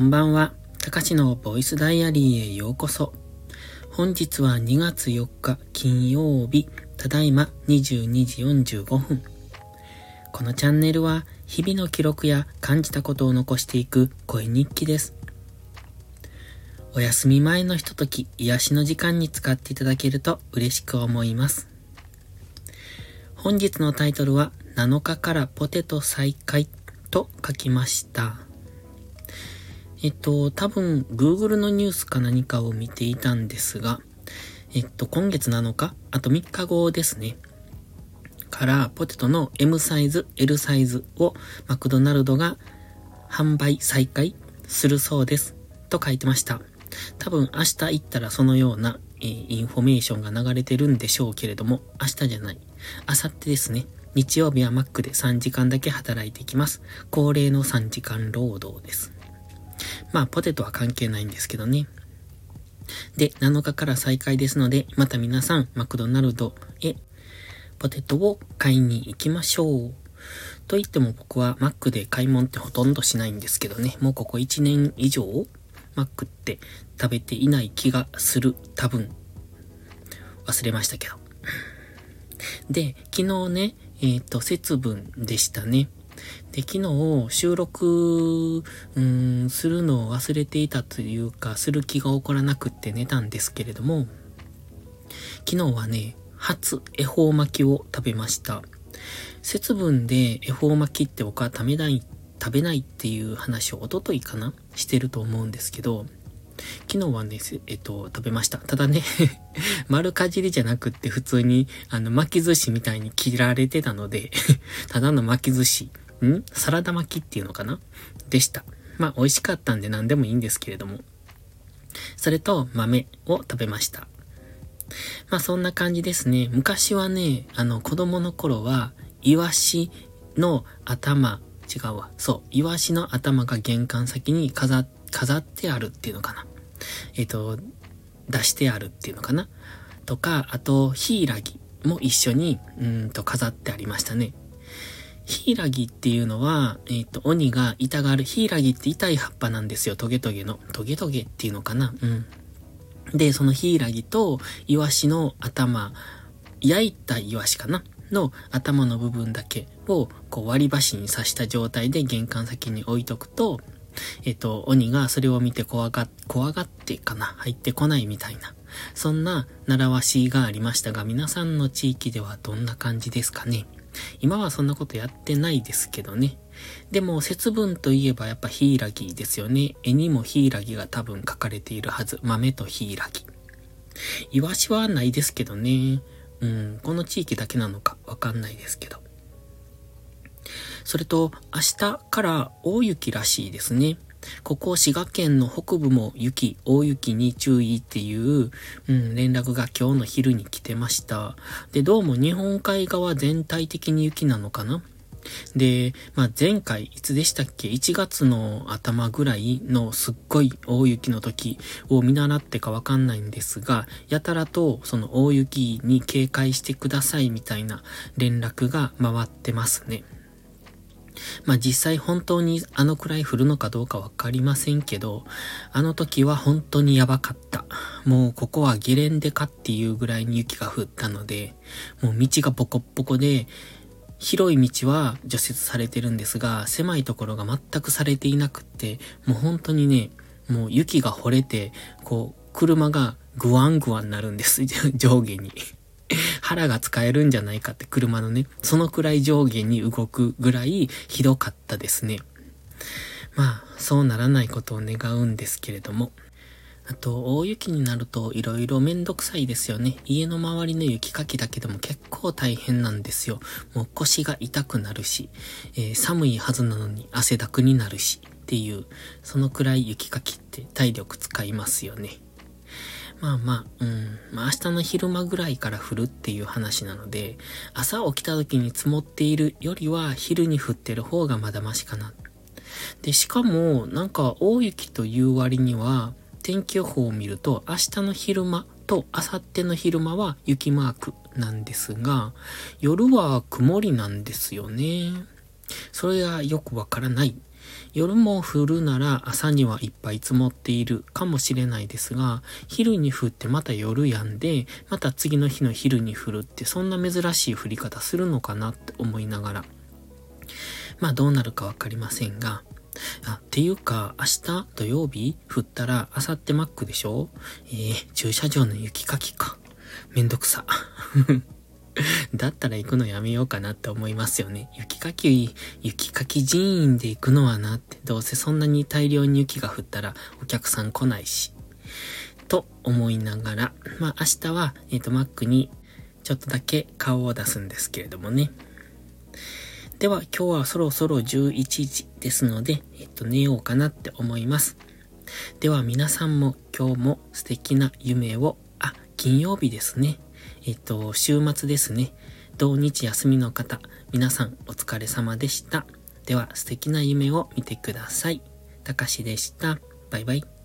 こんばんは。たかしのボイスダイアリーへようこそ。本日は2月4日金曜日、ただいま22時45分。このチャンネルは日々の記録や感じたことを残していく声日記です。お休み前のひととき、癒しの時間に使っていただけると嬉しく思います。本日のタイトルは7日からポテト再開と書きました。えっと、多分 Google のニュースか何かを見ていたんですが、えっと、今月7日、あと3日後ですね。から、ポテトの M サイズ、L サイズをマクドナルドが販売再開するそうです。と書いてました。多分明日行ったらそのような、えー、インフォメーションが流れてるんでしょうけれども、明日じゃない。明後日ですね。日曜日はマックで3時間だけ働いていきます。恒例の3時間労働です。まあ、ポテトは関係ないんですけどね。で、7日から再開ですので、また皆さん、マクドナルドへポテトを買いに行きましょう。と言っても僕はマックで買い物ってほとんどしないんですけどね。もうここ1年以上、マックって食べていない気がする。多分。忘れましたけど。で、昨日ね、えっ、ー、と、節分でしたね。で、昨日収録、うん、するのを忘れていたというか、する気が起こらなくって寝たんですけれども、昨日はね、初恵方巻きを食べました。節分で恵方巻きって僕は食べない、食べないっていう話をおとといかなしてると思うんですけど、昨日はね、えっと、食べました。ただね 丸かじりじゃなくって普通に、あの、巻き寿司みたいに切られてたので ただの巻き寿司、ん？サラダ巻きっていうのかな？でした。まあ、美味しかったんで何でもいいんですけれども。それと、豆を食べました。まあ、そんな感じですね。昔はね、あの、子供の頃は、イワシの頭、違うわ。そう、イワシの頭が玄関先に飾、飾ってあるっていうのかな。えっ、ー、と、出してあるっていうのかな。とか、あと、ヒイラギも一緒に、うんと飾ってありましたね。ヒイラギっていうのは、えっ、ー、と、鬼が痛がる。ヒイラギって痛い葉っぱなんですよ。トゲトゲの。トゲトゲっていうのかな？うん。で、そのヒイラギとイワシの頭、焼いたイワシかな？の頭の部分だけをこう割り箸に刺した状態で玄関先に置いとくと、えっ、と、鬼がそれを見て怖が、怖がってかな？入ってこないみたいな。そんな習わしがありましたが、皆さんの地域ではどんな感じですかね？今はそんなことやってないですけどね。でも、節分といえばやっぱヒイラギですよね。絵にもヒイラギが多分書かれているはず。豆とヒイラギ。イワシはないですけどね。うん、この地域だけなのかわかんないですけど。それと、明日から大雪らしいですね。ここ滋賀県の北部も雪、大雪に注意っていう、うん、連絡が今日の昼に来てました。で、どうも日本海側全体的に雪なのかな？で、まあ、前回、いつでしたっけ ?1 月の頭ぐらいのすっごい大雪の時を見習ってかわかんないんですが、やたらとその大雪に警戒してくださいみたいな連絡が回ってますね。まあ実際本当にあのくらい降るのかどうかわかりませんけど、あの時は本当にやばかった。もうここはゲレンデかっていうぐらいに雪が降ったので、もう道がボコッボコで、広い道は除雪されてるんですが、狭いところが全くされていなくって、もう本当にね、もう雪が掘れて、こう、車がグワングワンなるんです、上下に。腹が使えるんじゃないかって車のね、そのくらい上下に動くぐらいひどかったですね。まあ、そうならないことを願うんですけれども。あと、大雪になると色々めんどくさいですよね。家の周りの雪かきだけでも結構大変なんですよ。もう腰が痛くなるし、えー、寒いはずなのに汗だくになるしっていう、そのくらい雪かきって体力使いますよね。まあまあ、うん。まあ明日の昼間ぐらいから降るっていう話なので、朝起きた時に積もっているよりは昼に降ってる方がまだマシかな。で、しかも、なんか大雪という割には、天気予報を見ると、明日の昼間と明後日の昼間は雪マークなんですが、夜は曇りなんですよね。それがよくわからない。夜も降るなら朝にはいっぱい積もっているかもしれないですが、昼に降ってまた夜止んで、また次の日の昼に降るってそんな珍しい降り方するのかなって思いながら。まあどうなるかわかりませんが、あ、っていうか、明日土曜日降ったら、明後日マックでしょ？えー、駐車場の雪かきか。めんどくさ。だったら行くのやめようかなって思いますよね。雪かき、雪かき人員で行くのはなって、どうせそんなに大量に雪が降ったらお客さん来ないし。と思いながら、まあ明日は、えっ、ー、と、マックにちょっとだけ顔を出すんですけれどもね。では今日はそろそろ11時ですので、えっ、ー、と、寝ようかなって思います。では皆さんも今日も素敵な夢を、あ、金曜日ですね。えっと、週末ですね。土日休みの方、皆さんお疲れ様でした。では素敵な夢を見てください。たかしでした。バイバイ。